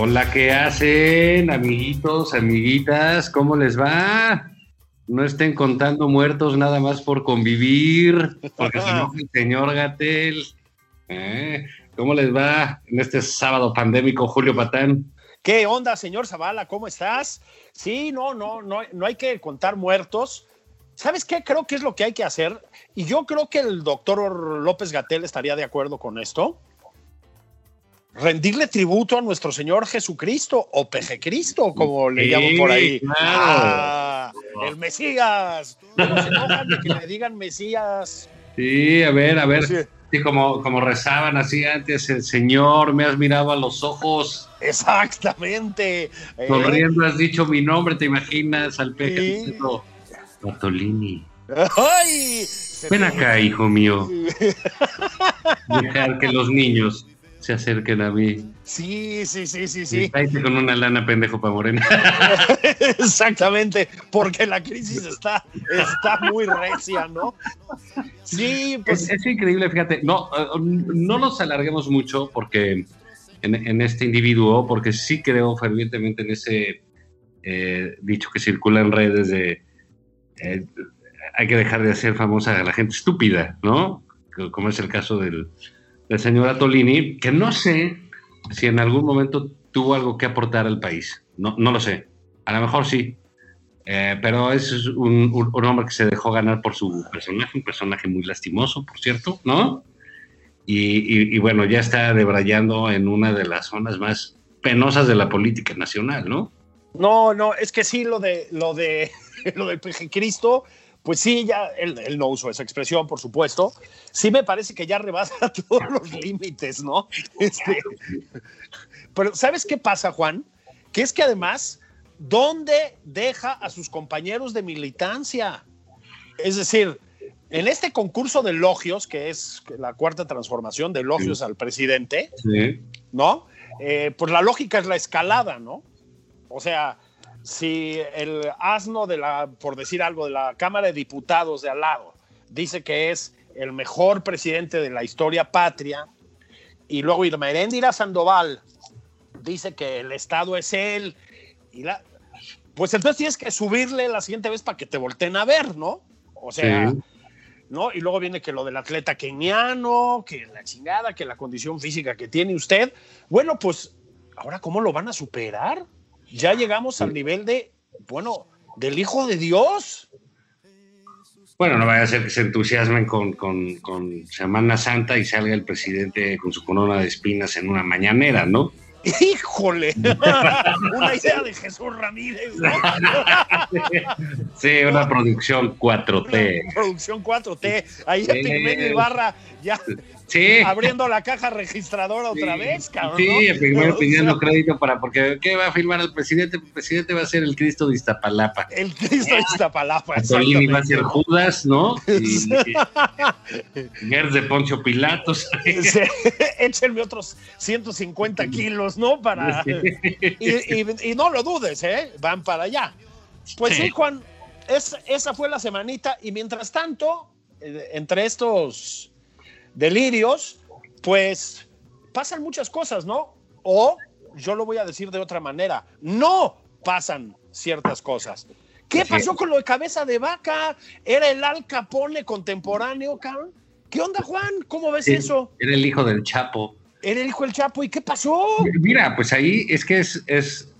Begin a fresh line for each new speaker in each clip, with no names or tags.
Hola, ¿qué hacen, amiguitos, amiguitas? ¿Cómo les va? No estén contando muertos nada más por convivir, porque se enoja el señor Gatel. ¿Eh? ¿Cómo les va en este sábado pandémico, Julio Patán?
¿Qué onda, señor Zavala? ¿Cómo estás? Sí, no, no, no, no hay que contar muertos. ¿Sabes qué? Creo que es lo que hay que hacer. Y yo creo que el doctor López Gatel estaría de acuerdo con esto. Rendirle tributo a nuestro Señor Jesucristo o Peje Cristo, como le
Sí,
llaman por ahí.
claro.
Ah, el Mesías. Luego se enojan de que le digan Mesías.
Sí, a ver, a ver.
Sí.
Sí, como, como rezaban así antes, el Señor, me has mirado a los ojos,
Exactamente. Eh,
sonriendo has dicho mi nombre, ¿te imaginas al peje
Sí.
diciendo, Bartolini,
¡Ay!
Ven acá, hijo mío, dejar que los niños se acerquen a mí.
Sí, sí, sí, sí,
Sí. con una lana pendejo pa' morena.
Exactamente, porque la crisis está, está muy recia, ¿no? Sí, pues
Es, es increíble, fíjate, no, no nos alarguemos mucho porque en, en este individuo, porque sí creo fervientemente en ese eh, dicho que circula en redes de eh, hay que dejar de hacer famosa a la gente estúpida, ¿no? Co- Como es el caso del, del señor Atolini, que no sé si en algún momento tuvo algo que aportar al país, no, no lo sé, a lo mejor sí, eh, pero es un, hombre que se dejó ganar por su personaje, un personaje muy lastimoso, por cierto, ¿no? Y, bueno, ya está debrayando en una de las zonas más penosas de la política nacional, ¿no?
no, no, es que sí, lo de lo de lo del Cristo, pues sí, ya él, él no usó esa expresión, por supuesto. Sí me parece que ya rebasa todos los límites, ¿no? Este, pero ¿sabes qué pasa, Juan? Que es que además, ¿dónde deja a sus compañeros de militancia? Es decir, en este concurso de elogios, que es la cuarta transformación de elogios al presidente,
Sí.
¿no? Eh, pues la lógica es la escalada, ¿no? O sea, si el asno de la, por decir algo, de la Cámara de Diputados de al lado dice que es el mejor presidente de la historia patria, y luego Irma Heréndira Sandoval dice que el Estado es él, y la, pues entonces tienes que subirle la siguiente vez para que te volteen a ver, ¿no? O sea,
Sí.
¿no? Y luego viene que lo del atleta keniano, que la chingada, que la condición física que tiene usted. Bueno, pues, ¿ahora cómo lo van a superar? Ya llegamos al nivel de, bueno, del Hijo de Dios.
Bueno, no vaya a ser que se entusiasmen con, con, con Semana Santa y salga el presidente con su corona de espinas en una mañanera, ¿no?
¡Híjole! Una idea de Jesús Ramírez, ¿no?
Sí, una producción 4T.
Producción 4T. Ahí
Sí.
Epigmenio Ibarra ya
Sí.
abriendo la caja registradora otra vez, cabrón.
Sí,
¿no?
primero
O sea,
pidiendo crédito para, porque ¿qué va a firmar el presidente? El presidente va a ser el Cristo de Iztapalapa.
El Cristo de Iztapalapa.
Solini va a ser. Judas, ¿no? Y, y Gers de Poncio Pilatos.
Sí, Échenme otros 150 kilos, ¿no? Para. Y, y- no lo dudes, ¿eh? Van para allá. Pues sí,
Sí.
Juan, es- esa fue la semanita. Y mientras tanto, eh, entre estos delirios, pues pasan muchas cosas, ¿no? O yo lo voy a decir de otra manera, no pasan ciertas cosas. ¿Qué pasó con lo de cabeza de vaca? ¿Era el Al Capone contemporáneo, cabrón? ¿Qué onda, Juan? ¿Cómo ves eso?
Era el hijo del Chapo.
Era el hijo del Chapo. ¿Y qué pasó?
Mira, pues ahí es que es, es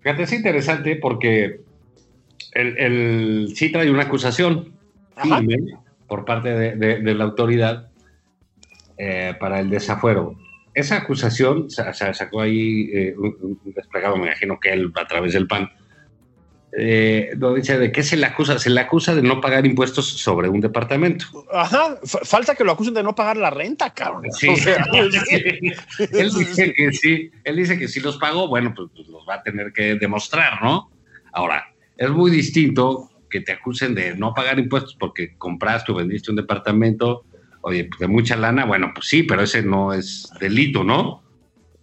fíjate, es interesante porque el, el sí trae una acusación firme por parte de, de- de la autoridad eh, para el desafuero. Esa acusación se, se sacó ahí eh, un, un desplegado, me imagino que él a través del PAN. Eh, donde dice de qué se le acusa, se le acusa de no pagar impuestos sobre un departamento.
Ajá, fa- falta que lo acusen de no pagar la renta, cabrón.
Sí.
O sea,
él dice que sí, él dice que si los pagó, bueno, pues, pues los va a tener que demostrar, ¿no? Ahora, es muy distinto que te acusen de no pagar impuestos porque compraste o vendiste un departamento, oye, pues de mucha lana, bueno, pues sí, pero ese no es delito, ¿no?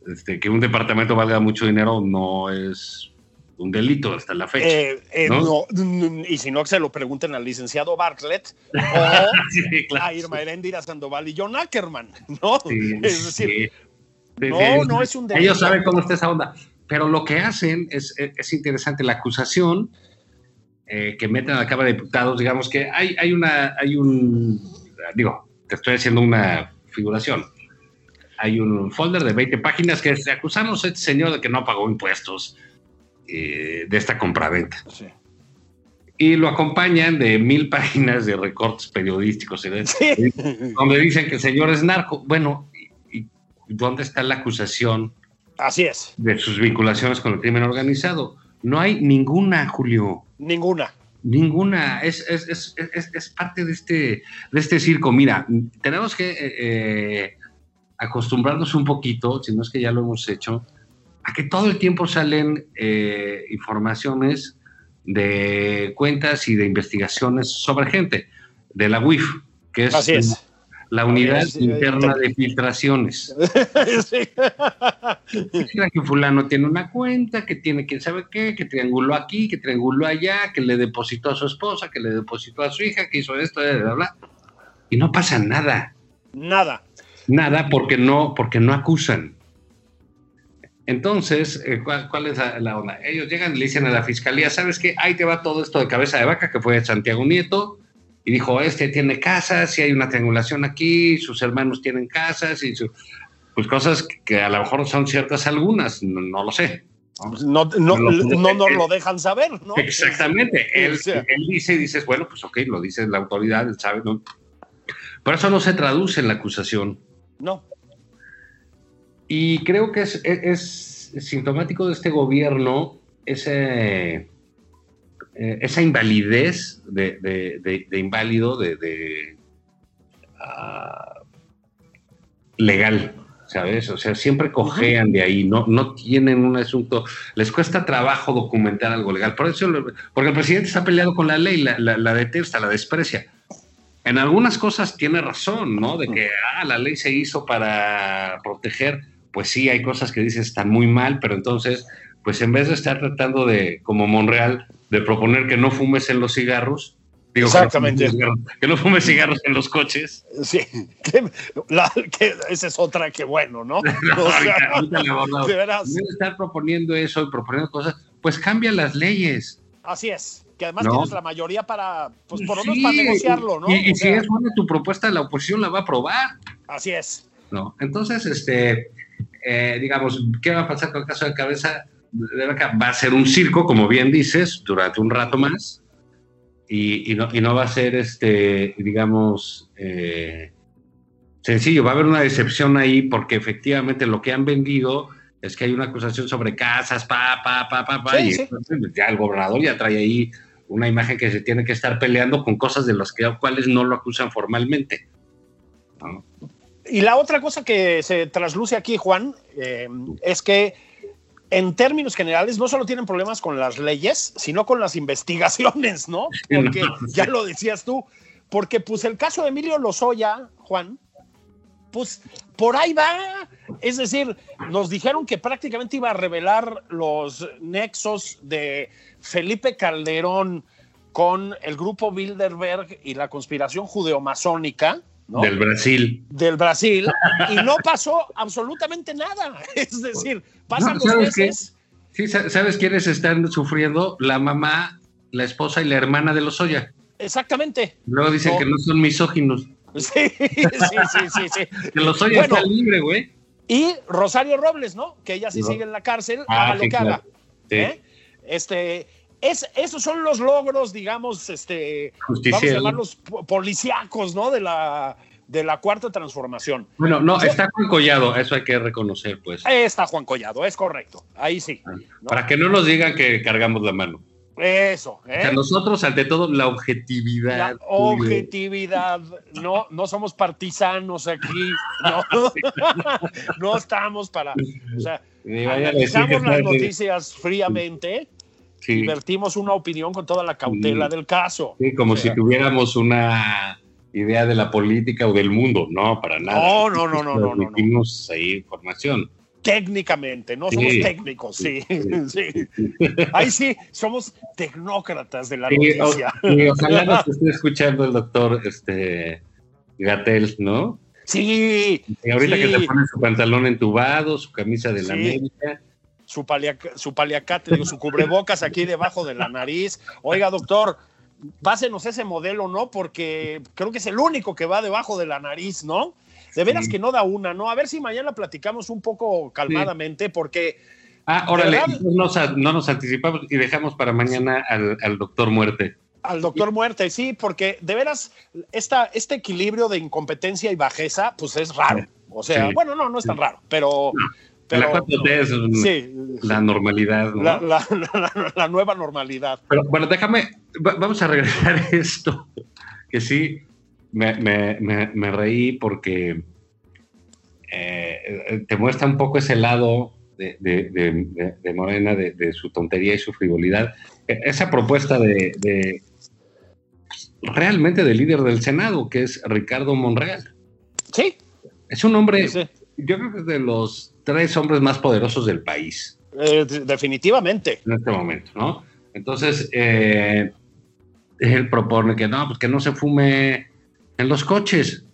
Este, que un departamento valga mucho dinero no es un delito hasta la fecha.
eh, eh,
¿no?
no, y si no, que se lo pregunten al licenciado Bartlett o
Sí, claro.
a Irma Heréndira Sandoval y John Ackerman, ¿no?
Sí,
es decir,
sí.
No, no es un delito.
Ellos saben cómo está esa onda. Pero lo que hacen es, es, es interesante. La acusación eh, que meten a la Cámara de Diputados, digamos que hay, hay una, hay un, digo, te estoy haciendo una figuración. Hay un folder de 20 páginas que se acusamos a este señor de que no pagó impuestos eh, de esta compraventa.
Sí.
Y lo acompañan de mil páginas de recortes periodísticos.
Sí.
donde dicen que el señor es narco. Bueno, ¿y, y dónde está la acusación
Así es,
de sus vinculaciones con el crimen organizado? No hay ninguna, Julio.
ninguna.
Ninguna. Es, es, es, es, parte de este, de este circo. Mira, tenemos que eh, eh, acostumbrarnos un poquito, si no es que ya lo hemos hecho, a que todo el tiempo salen eh, informaciones de cuentas y de investigaciones sobre gente, de la UIF, que es. La unidad interna de filtraciones.
Sí.
Que fulano tiene una cuenta, que tiene quién sabe qué, que trianguló aquí, que trianguló allá, que le depositó a su esposa, que le depositó a su hija, que hizo esto, bla, bla, bla. Y no pasa nada,
Nada.
nada porque no, porque no acusan. Entonces, eh, ¿cuál, cuál es la, la onda? Ellos llegan y le dicen a la fiscalía, ¿sabes qué? Ahí te va todo esto de cabeza de vaca, que fue Santiago Nieto, y dijo, este tiene casas, y hay una triangulación aquí, sus hermanos tienen casas, y su- pues cosas que a lo mejor son ciertas algunas, no, no lo sé.
No, no,
No lo-
no nos lo dejan saber, ¿no?
Exactamente. Él, él dice y dices, bueno, pues ok, lo dice la autoridad, él sabe, ¿no? Pero eso no se traduce en la acusación.
No.
Y creo que es, es- es sintomático de este gobierno ese, eh, esa invalidez de, de- de- de inválido, de, ah, legal, ¿sabes? O sea, siempre cojean de ahí, no, no tienen un asunto, les cuesta trabajo documentar algo legal. Por eso, porque el presidente está peleado con la ley, la, la, la detesta, la desprecia. En algunas cosas tiene razón, ¿no? De que ah, la ley se hizo para proteger, pues sí, hay cosas que dices están muy mal, pero entonces, pues en vez de estar tratando de, como Monreal, de proponer que no fumes en los cigarros, digo, que no
Exactamente.
fumes cigarros- que no fumes cigarros en los coches,
Sí. Que, la- que esa es otra que bueno, ¿no?
No,
O sea,
ahorita- ahorita
de veras.
Estar proponiendo eso y proponiendo cosas, pues cambia las leyes.
Así es. Que además
No.
tienes la mayoría para, pues por lo menos para negociarlo, ¿no?
Y, y si es buena tu propuesta, la oposición la va a aprobar.
Así es.
¿no? Entonces, este, eh, digamos, ¿qué va a pasar con el caso de cabeza de vaca? Va a ser un circo, como bien dices, durante un rato más, y, y no, y no va a ser, este, digamos, eh, sencillo. Va a haber una decepción ahí porque efectivamente lo que han vendido es que hay una acusación sobre casas, pa, pa, pa, pa, pa,
Sí,
y
sí.
entonces, ya el gobernador ya trae ahí una imagen que se tiene que estar peleando con cosas de las que, cuales no lo acusan formalmente. ¿no?
Y la otra cosa que se trasluce aquí, Juan, eh, es que en términos generales no solo tienen problemas con las leyes, sino con las investigaciones, ¿no? Porque ya lo decías tú, porque pues el caso de Emilio Lozoya, Juan, pues por ahí va. Es decir, nos dijeron que prácticamente iba a revelar los nexos de Felipe Calderón con el grupo Bilderberg y la conspiración judeomasónica. ¿No?
Del Brasil.
Del Brasil, y no pasó absolutamente nada. Es decir, pasan
No,
los meses.
Sí, sa- ¿sabes quiénes están sufriendo? La mamá, la esposa y la hermana de Lozoya.
Exactamente.
Luego dicen
No.
que no son misóginos.
Sí, sí, sí, sí, sí.
Que Lozoya
Bueno.
está libre, güey.
Y Rosario Robles, ¿no? Que ella sí sigue en la cárcel,
Ah,
haga lo que
claro.
haga.
Sí.
¿eh? Este, es, esos son los logros, digamos, este, vamos a llamarlos po- policíacos, ¿no? De la, de la cuarta transformación.
Bueno, no,
Yo-
está Juan Collado, eso hay que reconocer, pues.
Está Juan Collado, es correcto. Ahí sí. ¿no?
Para que no nos digan que cargamos la mano.
Eso,
O
¿eh?
sea, nosotros, ante todo, la objetividad.
La objetividad, no, no somos partisanos aquí, no, no estamos para, o sea, analizamos las noticias fríamente
Sí,
y vertimos una opinión con toda la cautela
Sí.
del caso.
sí, como
O sea,
si tuviéramos una idea de la política o del mundo. No, para nada.
No, no, no, no, no, no, no.
Ahí información.
Técnicamente, no
Sí.
somos técnicos, sí, sí. Ahí sí, somos tecnócratas de la
Sí, o-
noticia.
sí, ojalá nos esté escuchando el doctor este, Gatel, ¿no?
Sí,
Y ahorita que se pone su pantalón entubado, su camisa de la. América.
Su, paliac- su paliacate, digo, su cubrebocas aquí debajo de la nariz. Oiga, doctor, pásenos ese modelo, ¿no? Porque creo que es el único que va debajo de la nariz, ¿no? De veras
Sí.
que no da una, ¿no? A ver si mañana platicamos un poco calmadamente, porque
Ah, órale, no nos, no nos anticipamos y dejamos para mañana al, al doctor Muerte.
al doctor Muerte, sí, porque de veras esta, este equilibrio de incompetencia y bajeza, pues es raro. O sea,
Sí.
bueno, no, no es tan raro, pero... pero
la 4T es
sí,
la normalidad, ¿no?
la, la- la- la nueva normalidad.
Pero bueno, déjame, va- vamos a regresar a esto, que sí, me, me- me- me reí porque eh, te muestra un poco ese lado de, de- de- Morena, de, su tontería y su frivolidad. E- Esa propuesta de, de- realmente del líder del Senado, que es Ricardo Monreal.
Sí,
Es un hombre,
sí,
yo creo que es de los tres hombres más poderosos del país.
eh, definitivamente.
en este momento, ¿no? Entonces, eh, él propone que no, pues que no se fume en los coches.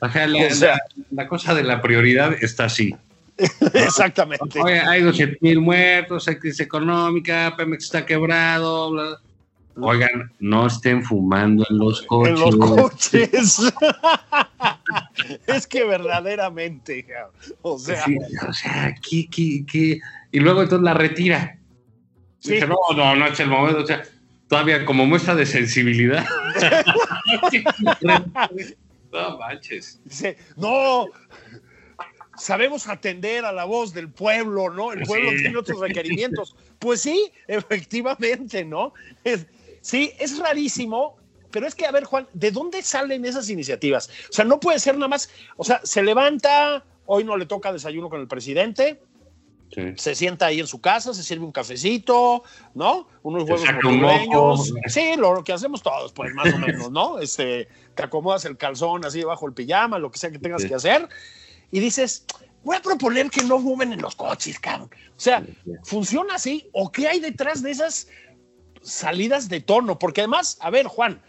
O sea, la,
O sea-
la- la cosa de la prioridad está así.
Exactamente.
Oye, hay 200 mil muertos, hay crisis económica, Pemex está quebrado. bla. Oigan, no estén fumando en los coches.
En los coches. es que verdaderamente, o sea,
Sí, o sea, ¿qué, qué, qué? Y luego entonces la retira.
Sí.
Dice, no, no, no es el momento. O sea, todavía como muestra de sensibilidad. no manches.
dice, no, sabemos atender a la voz del pueblo, ¿no? El pueblo
Sí.
tiene otros requerimientos. Pues sí, efectivamente, ¿no? Es- sí, es rarísimo. Pero es que, a ver, Juan, ¿de dónde salen esas iniciativas? O sea, no puede ser nada más, o sea, se levanta, hoy no le toca desayuno con el presidente,
Sí.
se sienta ahí en su casa, se sirve un cafecito, ¿no? Unos huevos
un moco.
Sí, lo que hacemos todos, pues más o menos, ¿no? Este, te acomodas el calzón así debajo del pijama, lo que sea que tengas
Sí.
que hacer, y dices, voy a proponer que no fumen en los coches, cabrón. O sea, ¿funciona así? ¿O qué hay detrás de esas salidas de tono? Porque además, a ver, Juan,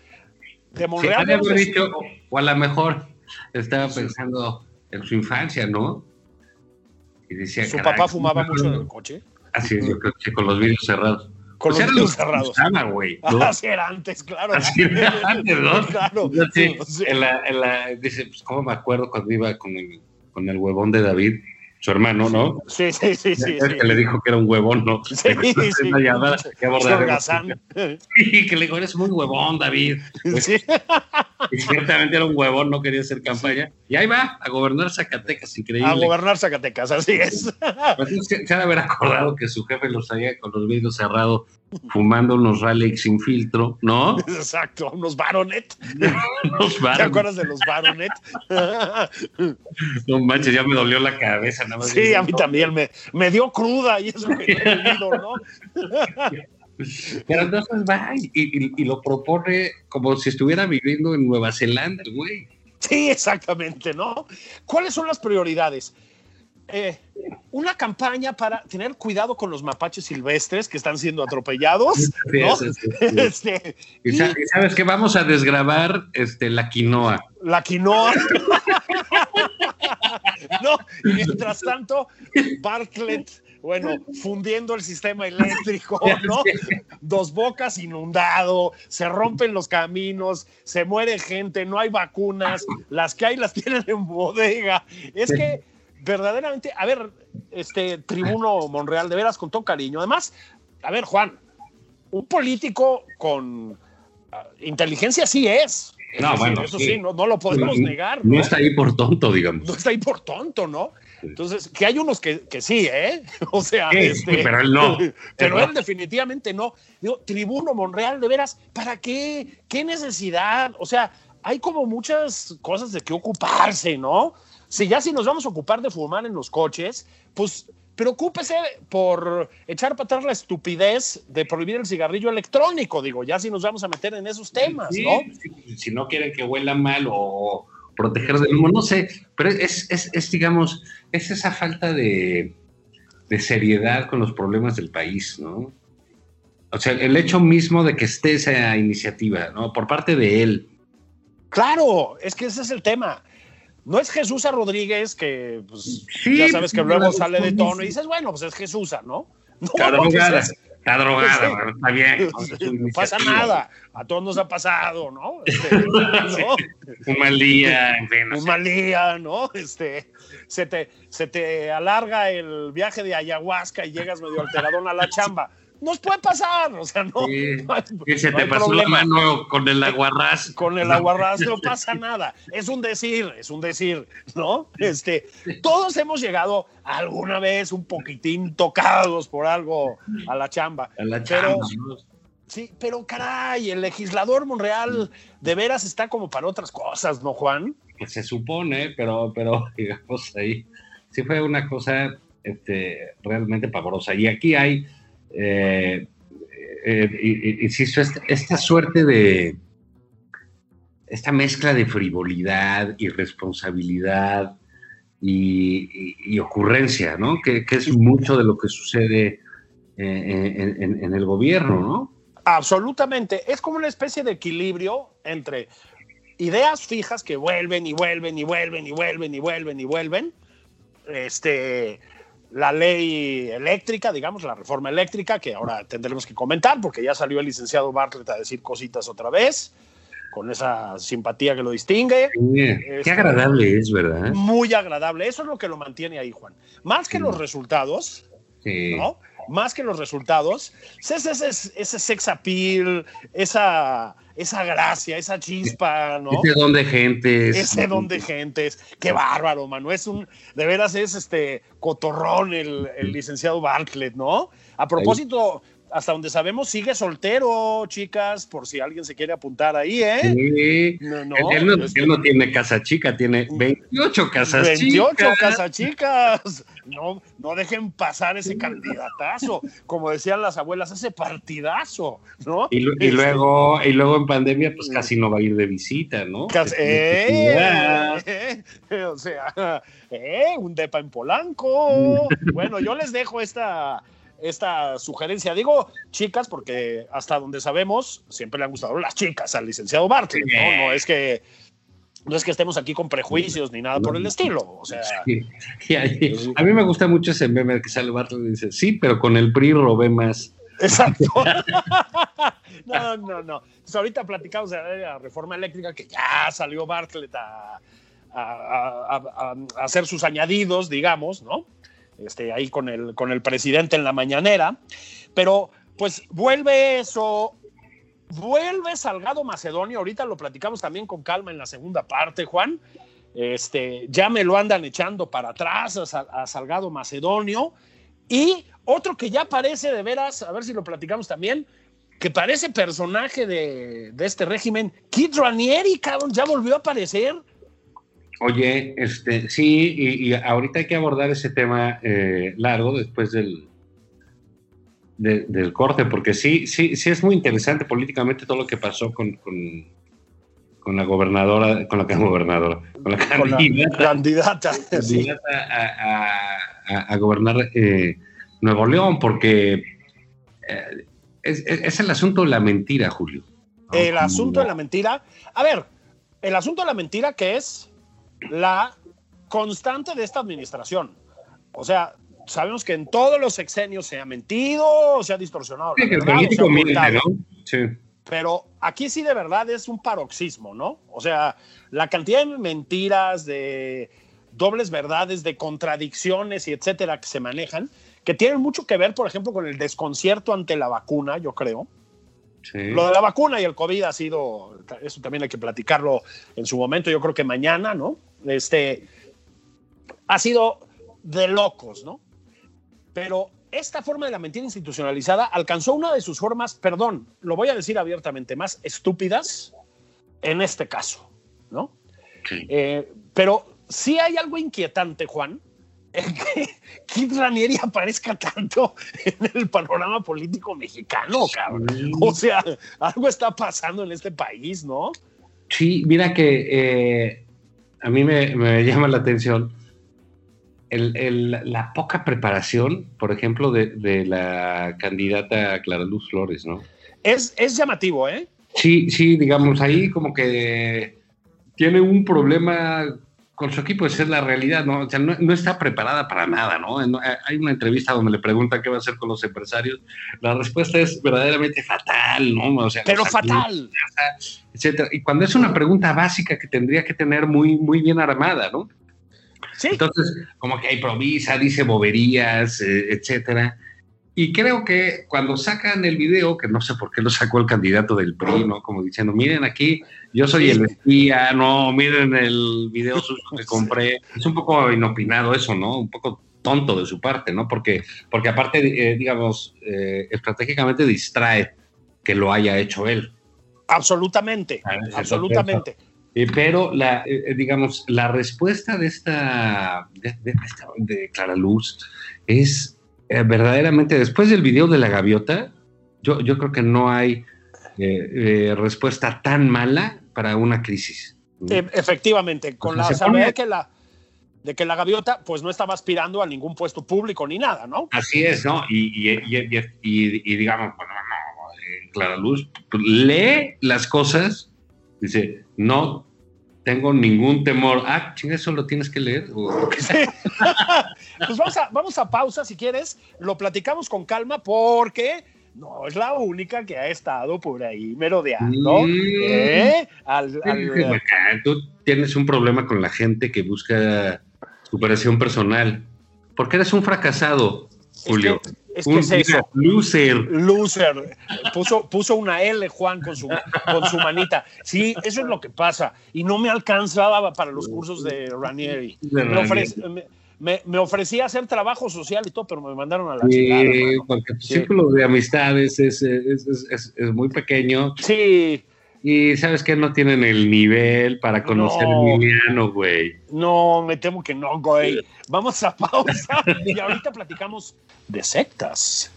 de
Sí,
Monreal. decir-
dicho, o a lo mejor estaba pensando en su infancia, ¿no? Y decía,
su
"Caray,
papá fumaba
¿cómo
mucho en
no?".
el coche,
Así es, yo creo que con los vidrios cerrados.
con
Pues
los vidrios cerrados.
¿no?
Así era antes, claro.
Así era antes, ¿no?
Claro. Sí.
en la- en la- dice, pues, ¿cómo me acuerdo cuando iba con el, con el huevón de David, su hermano, ¿no?
Sí, sí, sí, sí.
Es
sí.
que le dijo que era un huevón, ¿no?
Sí, sí.
la llamada que. Sí, que le dijo, eres muy huevón, David.
Sí.
Y ciertamente era un huevón, no quería hacer campaña. Y ahí va, a gobernar Zacatecas, increíble.
A gobernar Zacatecas, así es.
Entonces, se, se ha de haber acordado que su jefe los traía con los vidrios cerrados, fumando unos Raleigh sin filtro, ¿no?
Exacto, unos baronet. ¿Te acuerdas de los baronet?
No manches, ya me dolió la cabeza, nada más.
Sí, a mí también me, me dio cruda y eso que no he vivido, ¿no?
Pero entonces va y, y- y lo propone como si estuviera viviendo en Nueva Zelanda, el güey.
Sí, exactamente, ¿no? ¿Cuáles son las prioridades? Eh, una campaña para tener cuidado con los mapaches silvestres que están siendo atropellados. ¿no?
Sí, sí, sí.
Este,
Y sa- y sabes que vamos a desgravar este, la quinoa.
la quinoa. no, y mientras tanto, Bartlett, bueno, fundiendo el sistema eléctrico, ¿no? Dos bocas inundado, se rompen los caminos, se muere gente, no hay vacunas, las que hay las tienen en bodega. Es que verdaderamente, a ver, este tribuno Monreal, de veras con todo cariño. Además, a ver, Juan, un político con ah, inteligencia sí es. Es
No,
decir,
bueno,
eso
sí.
sí, no, no lo podemos
No-
negar.
No
¿no?
está ahí por tonto, digamos.
no está ahí por tonto, ¿no? Entonces, que hay unos que, que sí, ¿eh? O sea,
Sí,
este,
pero él no.
Pero
Él
definitivamente no. Digo, Tribuno Monreal, de veras, ¿para qué? ¿Qué necesidad? O sea, hay como muchas cosas de qué ocuparse, ¿no? Si ya si nos vamos a ocupar de fumar en los coches, pues preocúpese por echar para atrás la estupidez de prohibir el cigarrillo electrónico, digo, ya si nos vamos a meter en esos temas,
Sí,
¿no?
sí, Si no quieren que huela mal o proteger del humo, no sé, pero es, es, es, digamos, es esa falta de, de seriedad con los problemas del país, ¿no? O sea, el hecho mismo de que esté esa iniciativa, ¿no? Por parte de él.
Claro, es que ese es el tema. No es Jesús Rodríguez que pues,
Sí,
ya sabes que luego sale de tono y dices, bueno, pues es Jesús, ¿no? No,
Está
pues
drogada,
es-
está drogada,
Sí.
está bien. ¿no?
Pasa nada, a todos nos ha pasado, ¿no? Este, ¿no?
Un mal día, en fin. no
Un
sé.
mal día, ¿no? Este, se te, se te alarga el viaje de ayahuasca y llegas medio alteradón a la chamba. Nos puede pasar, o sea, no,
Sí.
no hay,
Y se
no
te pasó
problema.
la mano con el aguarrás.
con el aguarrás no pasa nada. Es un decir, es un decir, ¿no? Este, todos hemos llegado alguna vez un poquitín tocados por algo a la chamba.
A la chamba.
Sí, pero caray, el legislador Monreal de veras está como para otras cosas, ¿no, Juan?
Pues se supone, pero, pero digamos ahí, sí fue una cosa este, realmente pavorosa. Y aquí hay, eh, eh, i- i- insisto, esta, esta suerte de, esta mezcla de frivolidad, irresponsabilidad y, y- y ocurrencia, ¿no? Que, que es mucho de lo que sucede eh, en, en- en el gobierno, ¿no?
Absolutamente. Es como una especie de equilibrio entre ideas fijas que vuelven y vuelven y vuelven y vuelven y vuelven y vuelven. Este, la ley eléctrica, digamos, la reforma eléctrica, que ahora tendremos que comentar porque ya salió el licenciado Bartlett a decir cositas otra vez, con esa simpatía que lo distingue.
Qué agradable es, ¿verdad?
Muy agradable. Eso es lo que lo mantiene ahí, Juan. Más que los resultados,
Sí.
¿no? Más que los resultados, es ese, ese, ese sex appeal, esa, esa gracia, esa chispa, ¿no?
Ese don de gente.
Ese don de gentes. Qué bárbaro, mano. Es un, de veras es este cotorrón el, el licenciado Bartlett, ¿no? A propósito, hasta donde sabemos, sigue soltero, chicas, por si alguien se quiere apuntar ahí, ¿eh?
Sí.
No, no,
él, no,
este-
él no tiene casa chica, tiene 28 casas
28
chicas.
casachicas. No, no dejen pasar ese candidatazo. Como decían las abuelas, ese partidazo, ¿no?
Y,
Este,
luego, y luego en pandemia, pues casi no va a ir de visita, ¿no?
cas-
Ya.
¡Eh! Eh, O sea, ¡eh! Un depa en Polanco. Bueno, yo les dejo esta, esta sugerencia. Digo chicas porque hasta donde sabemos siempre le han gustado las chicas al licenciado Bartlett, ¿no? No es que no es que estemos aquí con prejuicios ni nada por el estilo. O sea,
Sí. A mí me gusta mucho ese meme que sale Bartlett y dice, sí, pero con el PRI robé más.
Exacto. no, no, no. Entonces, ahorita platicamos de la reforma eléctrica que ya salió Bartlett a, a- a- a- a hacer sus añadidos, digamos, ¿no? Este, ahí con el, con el presidente en la mañanera. Pero, pues, vuelve eso. Vuelve Salgado Macedonio. Ahorita lo platicamos también con calma en la segunda parte, Juan. Este, ya me lo andan echando para atrás a, Sal- a Salgado Macedonio. Y otro que ya parece de veras, a ver si lo platicamos también, que parece personaje de, de este régimen, Kid Ranieri, cabrón, ya volvió a aparecer.
Oye, este, sí, y, y ahorita hay que abordar ese tema eh, largo después del, de- del corte, porque sí, sí, sí es muy interesante políticamente todo lo que pasó con, con, con la gobernadora, con la gobernadora, con la
Con la
candidata,
candidata.
a, gobernar eh, Nuevo León, porque eh, es, el asunto de la mentira, Julio.
El asunto de la mentira. A ver, el asunto de la mentira que es la constante de esta administración. O sea, sabemos que en todos los sexenios se ha mentido, se ha distorsionado.
Sí, el político miente, ¿no? Sí.
Pero aquí sí de verdad es un paroxismo, ¿no? O sea, la cantidad de mentiras, de dobles verdades, de contradicciones y etcétera que se manejan, que tienen mucho que ver, por ejemplo, con el desconcierto ante la vacuna, yo creo. Sí. Lo de la vacuna y el COVID ha sido, eso también hay que platicarlo en su momento, yo creo que mañana, ¿no? Este, ha sido de locos, ¿no? Pero esta forma de la mentira institucionalizada alcanzó una de sus formas, perdón, lo voy a decir abiertamente, más estúpidas en este caso, ¿no? Eh, pero sí hay algo inquietante, Juan, en que Kit Ranieri aparezca tanto en el panorama político mexicano, cabrón. O sea, algo está pasando en este país, ¿no?
Sí, mira que eh, a mí me llama la atención el, la poca preparación, por ejemplo, de, la candidata Clara Luz Flores, ¿no?
Es, es llamativo, ¿eh?
Sí, sí, digamos, ahí como que tiene un problema con su equipo, esa es la realidad, ¿no? O sea, no, está preparada para nada, ¿no? Hay una entrevista donde le preguntan qué va a hacer con los empresarios. La respuesta es verdaderamente fatal, ¿no? O sea,
Pero fatal.
Etcétera. Y cuando es una pregunta básica que tendría que tener muy, muy bien armada, ¿no? Entonces, como que improvisa, dice boberías, eh, etcétera. Y creo que cuando sacan el video, que no sé por qué lo sacó el candidato del PRI, ¿no? Como diciendo, miren aquí, yo soy el espía, no, miren el video que compré. Es un poco inopinado eso, ¿no? Un poco tonto de su parte, ¿no? Porque, porque aparte, eh, digamos, eh, estratégicamente distrae que lo haya hecho él.
Absolutamente, ah, absolutamente.
Eh, pero la, digamos, la respuesta de esta, de, Clara Luz es verdaderamente, después del video de la gaviota, yo, yo creo que no hay respuesta tan mala para una crisis.
efectivamente, con la salvedad de que la, de que la gaviota pues no estaba aspirando a ningún puesto público ni nada, ¿no?
Así es, ¿no? Y, y digamos, bueno, no, Clara Luz pues, lee las cosas, dice, no tengo ningún temor. Ah, chinga, eso lo tienes que leer.
pues vamos a, vamos a pausa si quieres. Lo platicamos con calma porque no es la única que ha estado por ahí merodeando. Mm. ¿eh?
Tú tienes un problema con la gente que busca superación personal. Porque eres un fracasado, Julio.
Es que es eso. Loser. Loser. Puso, puso una L, Juan, con su, con su manita. Sí, eso es lo que pasa. Y no me alcanzaba para los cursos de Ranieri. Me, me, ofrecía hacer trabajo social y todo, pero me mandaron a la
sí, porque tu círculo de amistades es, es, es, es, muy pequeño.
Sí.
Y sabes que no tienen el nivel para conocer a Emiliano, güey.
No, me temo que no, güey. Vamos a pausa y ahorita platicamos de sectas.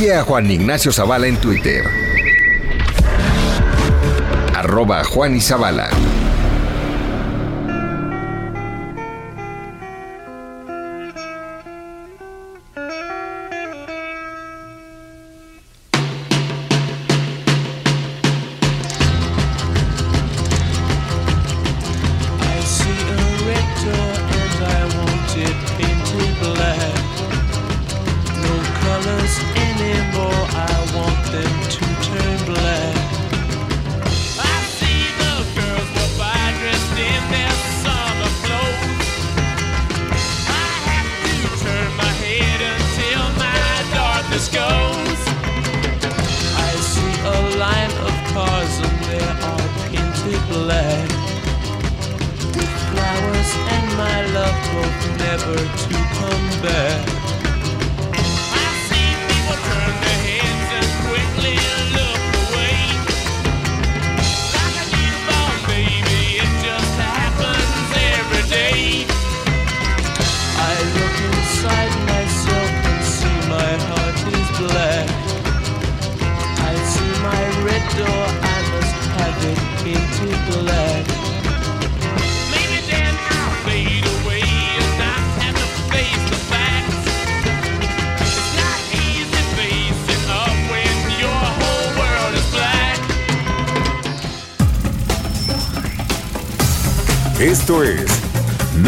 Sigue a Juan Ignacio Zavala en Twitter. Arroba Juan y Zavala.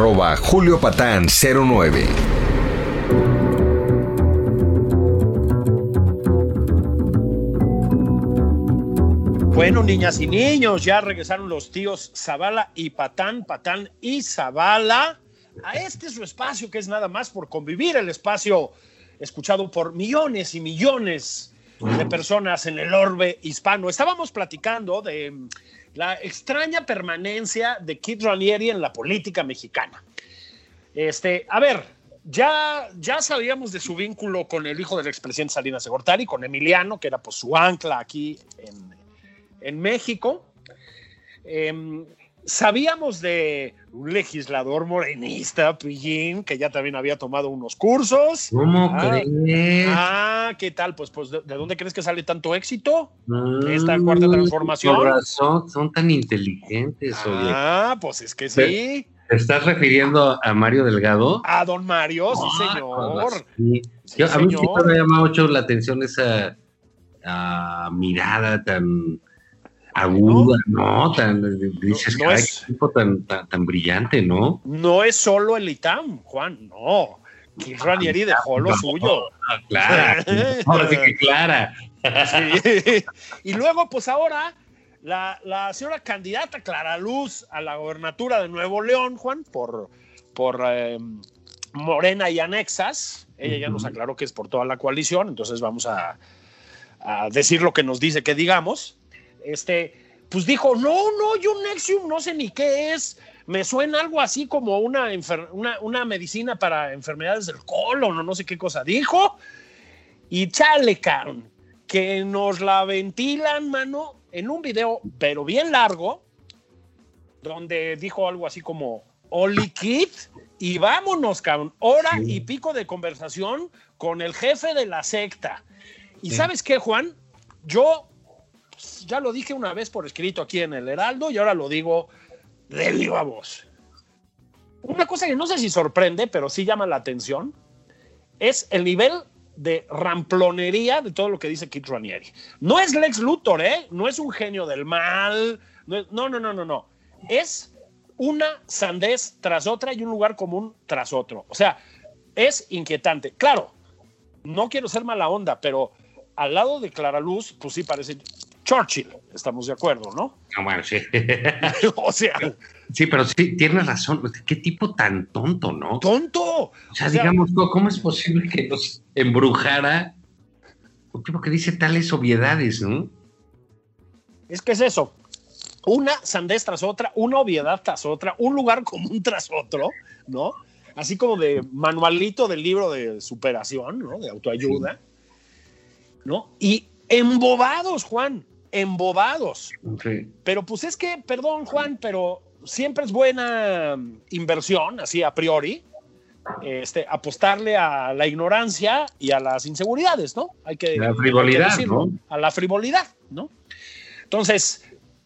Arroba Julio Patán 09.
Bueno, niñas y niños, ya regresaron los tíos Zavala y Patán, Patán y Zavala a este su espacio que es nada más por convivir, el espacio escuchado por millones y millones de personas en el orbe hispano. Estábamos platicando de la extraña permanencia de Kit Ranieri en la política mexicana. Este, a ver, ya, ya sabíamos de su vínculo con el hijo del expresidente Salinas de Gortari, con Emiliano, que era pues su ancla aquí en, en México. Em, sabíamos de un legislador morenista, Pillín, que ya también había tomado unos cursos.
¿Cómo
ah,
crees?
Ah, ¿qué tal? Pues, pues ¿de, de dónde crees que sale tanto éxito?
Mm,
esta cuarta transformación.
Razón, son tan inteligentes, oye.
Ah, pues es que sí.
¿Te estás refiriendo a Mario Delgado?
A don Mario, sí,
Ah,
señor.
sí.
Sí,
Yo- a mí sí me llama mucho la atención esa ah, mirada tan aguda, ¿no? Tan, dices,
no
caray,
es-
qué tipo tan, tan, tan brillante, ¿no?
No es solo el ITAM, Juan, no. Kit Ranieri dejó lo suyo.
Ah, Clara, ahora sí que Clara.
Sí. Y luego, pues ahora, la, la señora candidata Clara Luz a la gobernatura de Nuevo León, Juan, por, por eh, Morena y Anexas, ella ya nos aclaró que es por toda la coalición, entonces vamos a, a decir lo que nos dice que digamos. Este, pues dijo, no, no, yo Nexium no sé ni qué es. Me suena algo así como una, una, una medicina para enfermedades del colon o no sé qué cosa dijo. Y chale, cabrón, que nos la ventilan, mano, en un video, pero bien largo, donde dijo algo así como, Oli Kid, y vámonos, cabrón, hora
Sí.
y pico de conversación con el jefe de la secta. Y
Sí.
sabes qué, Juan, yo ya lo dije una vez por escrito aquí en el Heraldo y ahora lo digo de viva voz. Una cosa que no sé si sorprende, pero sí llama la atención, es el nivel de ramplonería de todo lo que dice Kit Ranieri. No es Lex Luthor, ¿eh? No es un genio del mal. No, no, no, no, no. Es una sandez tras otra y un lugar común tras otro. O sea, es inquietante. Claro, no quiero ser mala onda, pero al lado de Clara Luz, pues sí parece Churchill. Estamos de acuerdo, ¿no?
Ah, bueno, sí.
o sea,
Sí, pero sí, tienes razón. Qué tipo tan tonto, ¿no?
tonto.
O sea,
O sea,
digamos, ¿cómo cómo es posible que nos embrujara un tipo que dice tales obviedades, ¿no?
Es que es eso. Una sandez tras otra, una obviedad tras otra, un lugar común tras otro, ¿no? Así como de manualito del libro de superación, ¿no? De autoayuda, ¿no? Y embobados, Juan, embobados.
Sí.
Pero pues es que, perdón, Juan, pero siempre es buena inversión, así a priori, este, apostarle a la ignorancia y a las inseguridades, ¿no? Hay que,
La
que
frivolidad,
decirlo,
¿no?
A la frivolidad, ¿no? Entonces,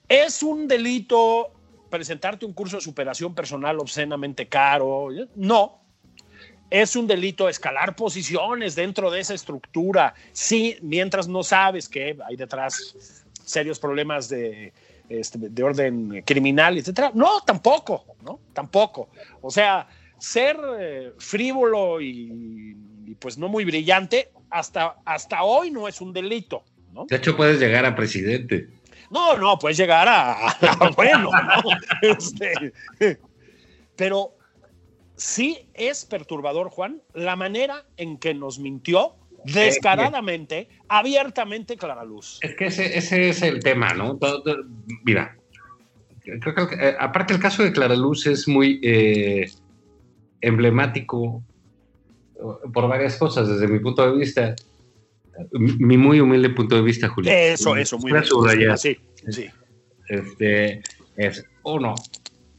¿es un delito presentarte un curso de superación personal obscenamente caro? No. Es un delito escalar posiciones dentro de esa estructura, sí, mientras no sabes que hay detrás serios problemas de, este, de orden criminal, etcétera. No, tampoco, ¿no? Tampoco. O sea, ser eh, frívolo y, y, pues no muy brillante, hasta, hasta hoy no es un delito, ¿no?
De hecho, puedes llegar a presidente.
No, no, puedes llegar a, a bueno, ¿no? Este, pero sí es perturbador, Juan, la manera en que nos mintió descaradamente, abiertamente Clara Luz.
Es que ese, ese es el tema, ¿no? Todo- todo- mira, creo que eh, aparte el caso de Clara Luz es muy eh, emblemático eh, por varias cosas desde mi punto de vista. Mi muy humilde punto de vista, Julio.
Eso, eso, muy bien.
subrayar.
Sí, sí.
Este, es uno,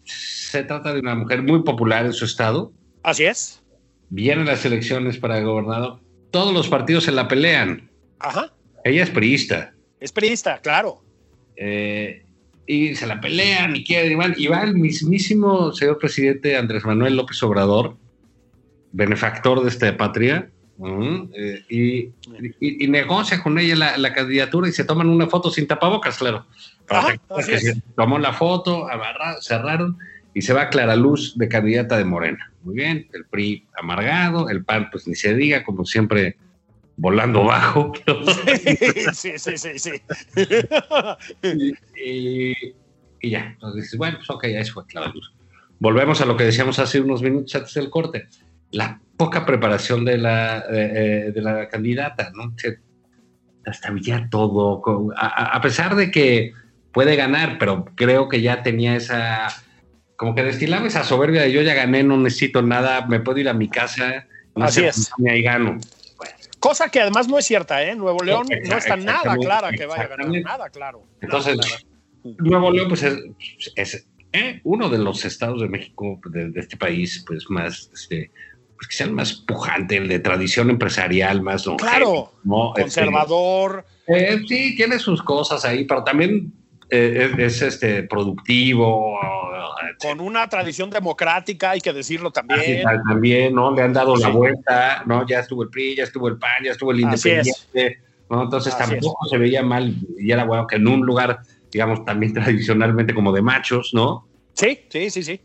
se trata de una mujer muy popular en su estado.
Así es.
Vienen las elecciones para gobernador. Todos los partidos se la pelean.
Ajá.
Ella es priista.
Es periodista, claro.
Eh, y se la pelean y quieren, y van, y va el mismísimo señor presidente Andrés Manuel López Obrador, benefactor de esta patria, eh, y, y- y negocia con ella la, la candidatura y se toman una foto sin tapabocas, claro.
Ajá,
que se tomó la foto, cerraron y se va Clara Luz de candidata de Morena. Muy bien, el PRI amargado, el PAN pues ni se diga, como siempre, volando bajo.
sí, sí, sí, sí.
y, y ya, entonces dices, bueno, pues ok, ya eso fue Clara Luz. Volvemos a lo que decíamos hace unos minutos antes del corte. La poca preparación de la, eh, eh, de la candidata, ¿no? Se ya todo, a pesar de que puede ganar, pero creo que ya tenía esa, como que destilaba esa soberbia de yo ya gané, no necesito nada, me puedo ir a mi casa, no
Así es.
y ahí gano.
Cosa que además no es cierta, ¿eh? Nuevo León no está nada clara que vaya a ganar. Nada claro.
Entonces,
Nada claro.
Nuevo León, pues es, es, eh, uno de los estados de México, de, de este país, pues más, este, pues que sea el más pujante, el de tradición empresarial, más longevo,
Claro,
¿no? Este,
conservador.
eh, sí, tiene sus cosas ahí, pero también eh, es, es, este, productivo.
con una tradición democrática, hay que decirlo también.
también, ¿no? Le han dado la
Sí.
vuelta, ¿no? Ya estuvo el PRI, ya estuvo el PAN, ya estuvo el
es.
Independiente, ¿no? Entonces
Así
tampoco se veía mal y era bueno que en un lugar, digamos, también tradicionalmente como de machos, ¿no?
Sí, sí, sí, sí.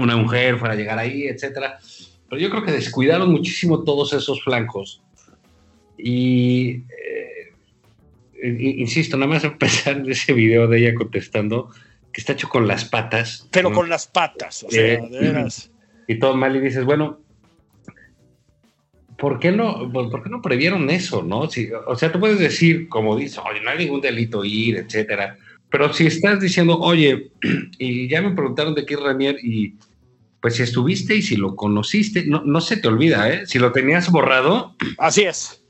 Una mujer fuera a llegar ahí, etcétera. Pero yo creo que descuidaron muchísimo todos esos flancos. Y, eh, insisto, nada más empezar de ese video de ella contestando, que está hecho con las patas.
Pero
¿no?
con las patas, o sea,
Eh,
de veras.
y todo mal y dices, bueno, ¿por qué no, por qué no previeron eso, no? Si- o sea, tú puedes decir, como dices, oye, no hay ningún delito ir, etcétera, pero si estás diciendo, oye, y ya me preguntaron de qué Ranier y pues si estuviste y si lo conociste, no, no se te olvida, ¿eh? Si lo tenías borrado,
Así es.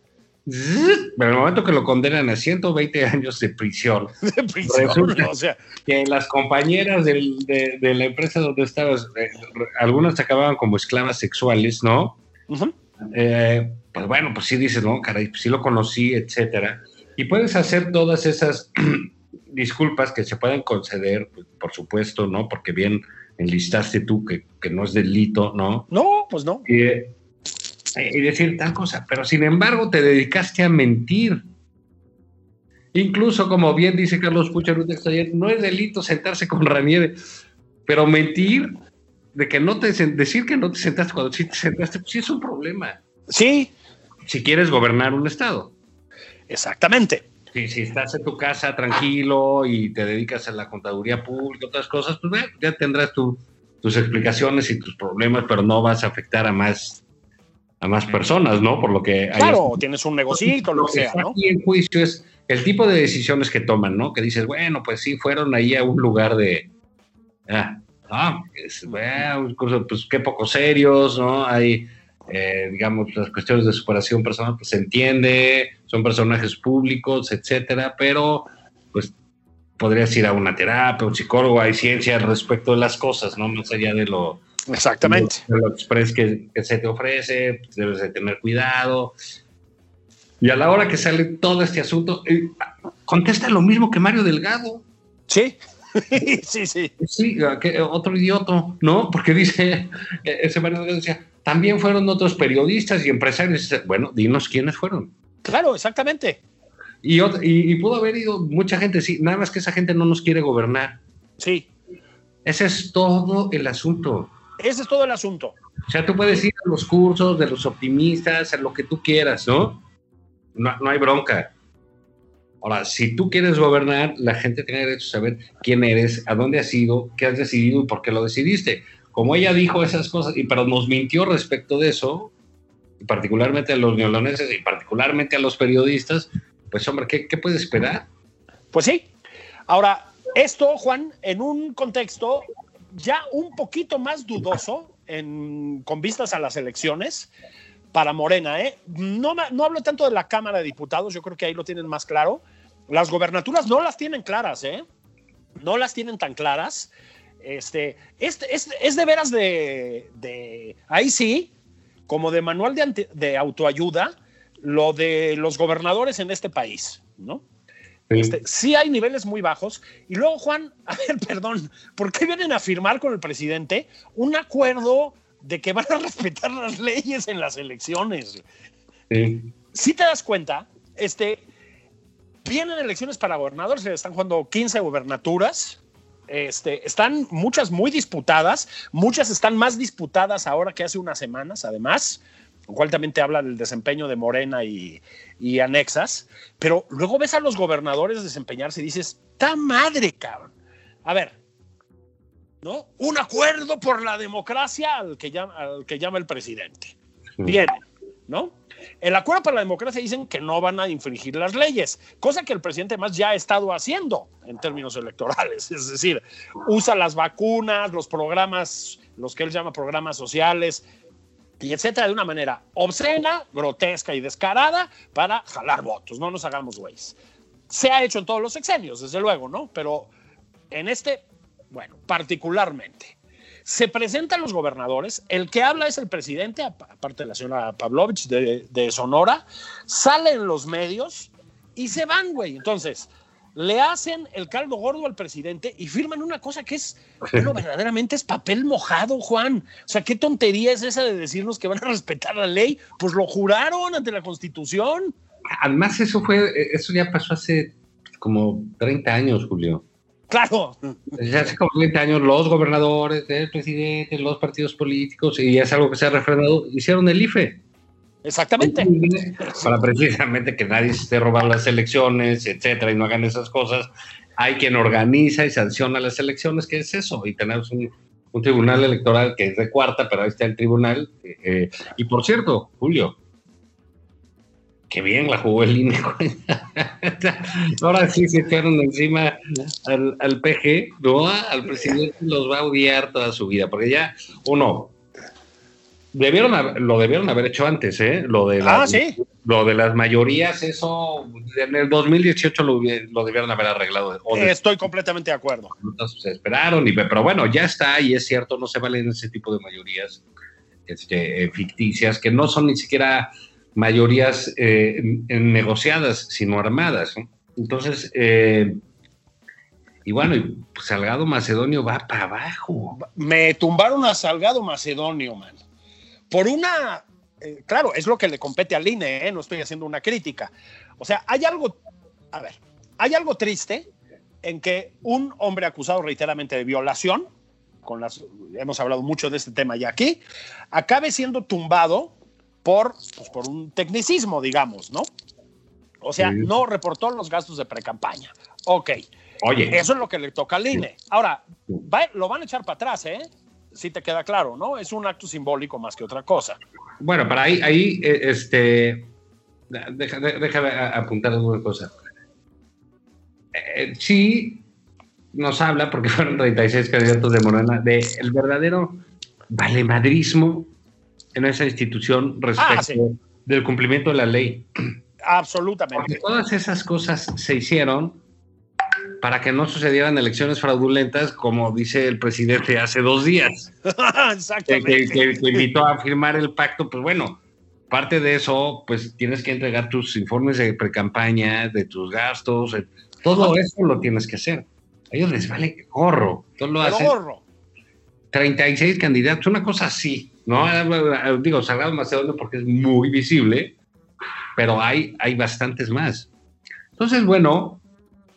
Pero en el momento que lo condenan a 120 años de prisión,
De prisión,
Resulta-
o sea,
que las compañeras del- de, de la empresa donde estabas, eh, algunas acababan como esclavas sexuales, ¿no? eh, pues bueno, pues sí dices, no, caray, pues sí lo conocí, etcétera. Y puedes hacer todas esas disculpas que se pueden conceder, pues, por supuesto, ¿no? Porque bien enlistaste tú que, que no es delito, ¿no?
no, pues no.
Eh, y decir tal cosa, pero sin embargo te dedicaste a mentir. Incluso, como bien dice Carlos Pucha en un texto ayer, no es delito sentarse con Raniere, pero mentir de que no te decir que no te sentaste cuando sí te sentaste, pues sí es un problema.
Sí,
Si quieres gobernar un estado.
exactamente.
Si, si estás en tu casa tranquilo y te dedicas a la contaduría pública, otras cosas, pues ya tendrás tu- tus explicaciones y tus problemas, pero no vas a afectar a más, a más personas, ¿no? Por lo que hay
Claro, tienes un negocito, lo que sea,
está
¿no?
aquí en juicio es el tipo de decisiones que toman, ¿no? Que dices, bueno, pues sí, fueron ahí a un lugar de. Ah, ah, es, bueno, un curso, pues qué poco serios, ¿no? Hay, eh, digamos, las cuestiones de superación personal, pues se entiende, son personajes públicos, etcétera, pero pues podrías ir a una terapia, un psicólogo, hay ciencia al respecto de las cosas, ¿no? Más allá de lo,
Exactamente.
de lo express que, que se te ofrece, debes de tener cuidado. Y a la hora que sale todo este asunto, eh, contesta lo mismo que Mario Delgado.
Sí, sí, sí.
Sí, que otro idiota, ¿no? Porque dice, eh, ese Mario Delgado decía, también fueron otros periodistas y empresarios. Bueno, dinos quiénes fueron.
Claro, exactamente.
Y, y, y pudo haber ido mucha gente, sí, nada más que esa gente no nos quiere gobernar.
Sí.
Ese es todo el asunto.
Ese es todo el asunto.
O sea, tú puedes ir a los cursos de los optimistas, a lo que tú quieras, ¿no? No, no hay bronca. Ahora, si tú quieres gobernar, la gente tiene derecho a saber quién eres, a dónde has ido, qué has decidido y por qué lo decidiste. Como ella dijo esas cosas, y pero nos mintió respecto de eso, y particularmente a los neoloneses y particularmente a los periodistas, pues hombre, ¿qué, qué puede esperar?
Pues sí. Ahora, esto, Juan, en un contexto ya un poquito más dudoso con vistas a las elecciones para Morena. ¿eh? No, no hablo tanto de la Cámara de Diputados, yo creo que ahí lo tienen más claro. Las gobernaturas no las tienen claras, ¿eh? no las tienen tan claras. Este, este, es, de veras de, ahí sí, como de manual de autoayuda, lo de los gobernadores en este país, ¿no? Este, sí hay niveles muy bajos. Y luego, Juan, a ver, perdón, ¿por qué vienen a firmar con el presidente un acuerdo de que van a respetar las leyes en las elecciones?
Sí.
Si te das cuenta, este, vienen elecciones para gobernadores, se están jugando 15 gobernaturas. Este, están muchas muy disputadas, muchas están más disputadas ahora que hace unas semanas, además, lo cual también te habla del desempeño de Morena y, y anexas. Pero luego ves a los gobernadores desempeñarse y dices, ¡ta madre, cabrón! A ver, ¿no? Un acuerdo por la democracia al que llama, al que llama el presidente. Bien, ¿no? El acuerdo para la democracia dicen que no van a infringir las leyes, cosa que el presidente más ya ha estado haciendo en términos electorales. Es decir, usa las vacunas, los programas, los que él llama programas sociales, y etcétera, de una manera obscena, grotesca y descarada para jalar votos. No nos hagamos güeyes. Se ha hecho en todos los sexenios, desde luego, ¿no? Pero en este, bueno, particularmente. Se presentan los gobernadores, el que habla es el presidente, ap- aparte de la señora Pavlovich de, de Sonora, sale en los medios y se van, güey. Entonces, le hacen el caldo gordo al presidente y firman una cosa que es, bueno, verdaderamente es papel mojado, Juan. O sea, qué tontería es esa de decirnos que van a respetar la ley. Pues lo juraron ante la Constitución.
Además, eso fue, eso ya pasó hace como 30 años, Julio.
Claro,
Ya hace como 30 años los gobernadores, el presidente, los partidos políticos, y es algo que se ha refrendado, hicieron el IFE.
Exactamente.
Para precisamente que nadie se esté robando las elecciones, etcétera, y no hagan esas cosas. Hay quien organiza y sanciona las elecciones, que es eso, y tenemos un, un tribunal electoral que es de cuarta, pero ahí está el tribunal. eh, eh, y por cierto, Julio, qué bien la jugó el INE. Ahora sí se echaron encima al, al PG, ¿no? Al presidente los va a odiar toda su vida, porque ya, uno, debieron hab- lo debieron haber hecho antes, ¿eh? Lo de,
Ah,
las,
sí.
lo de las mayorías, eso en el 2018 lo, lo debieron haber arreglado. De-
Estoy completamente de acuerdo.
se esperaron, y, pero bueno, ya está, y es cierto, no se valen ese tipo de mayorías este, eh, ficticias, que no son ni siquiera mayorías eh, negociadas, sino armadas. Entonces, eh, y bueno, y Salgado Macedonio va para abajo.
Me tumbaron a Salgado Macedonio, man. Por una. eh, claro, es lo que le compete al INE, ¿eh? no estoy haciendo una crítica. O sea, hay algo. A ver, hay algo triste en que un hombre acusado reiteradamente de violación, con las, hemos hablado mucho de este tema ya aquí, acabe siendo tumbado por, pues, por un tecnicismo, digamos, ¿no? O sea,
Sí.
no reportó los gastos de precampaña. Ok,
Oye,
eso es lo que le toca al INE. Ahora, va- lo van a echar para atrás, ¿eh? Si te queda claro, ¿no? Es un acto simbólico más que otra cosa.
bueno, para ahí, ahí eh, este, deja- de- déjame apuntar alguna cosa. Eh, sí, nos habla, porque fueron 36 candidatos de Morena, de el verdadero valemadrismo en esa institución respecto
Ah, sí.
del cumplimiento de la ley. Porque
Absolutamente.
todas esas cosas se hicieron para que no sucedieran elecciones fraudulentas, como dice el presidente hace dos días,
Exactamente.
que- que- que invitó a firmar el pacto. Pues bueno, parte de eso, pues tienes que entregar tus informes de precampaña, de tus gastos, eh, todo eso lo tienes que hacer. A ellos les vale gorro, todo lo hacen.
gorro.
36 candidatos, una cosa así, ¿no? Eh, Digo, Salgado Macedonio porque es muy visible, pero hay, hay bastantes más. Entonces, bueno,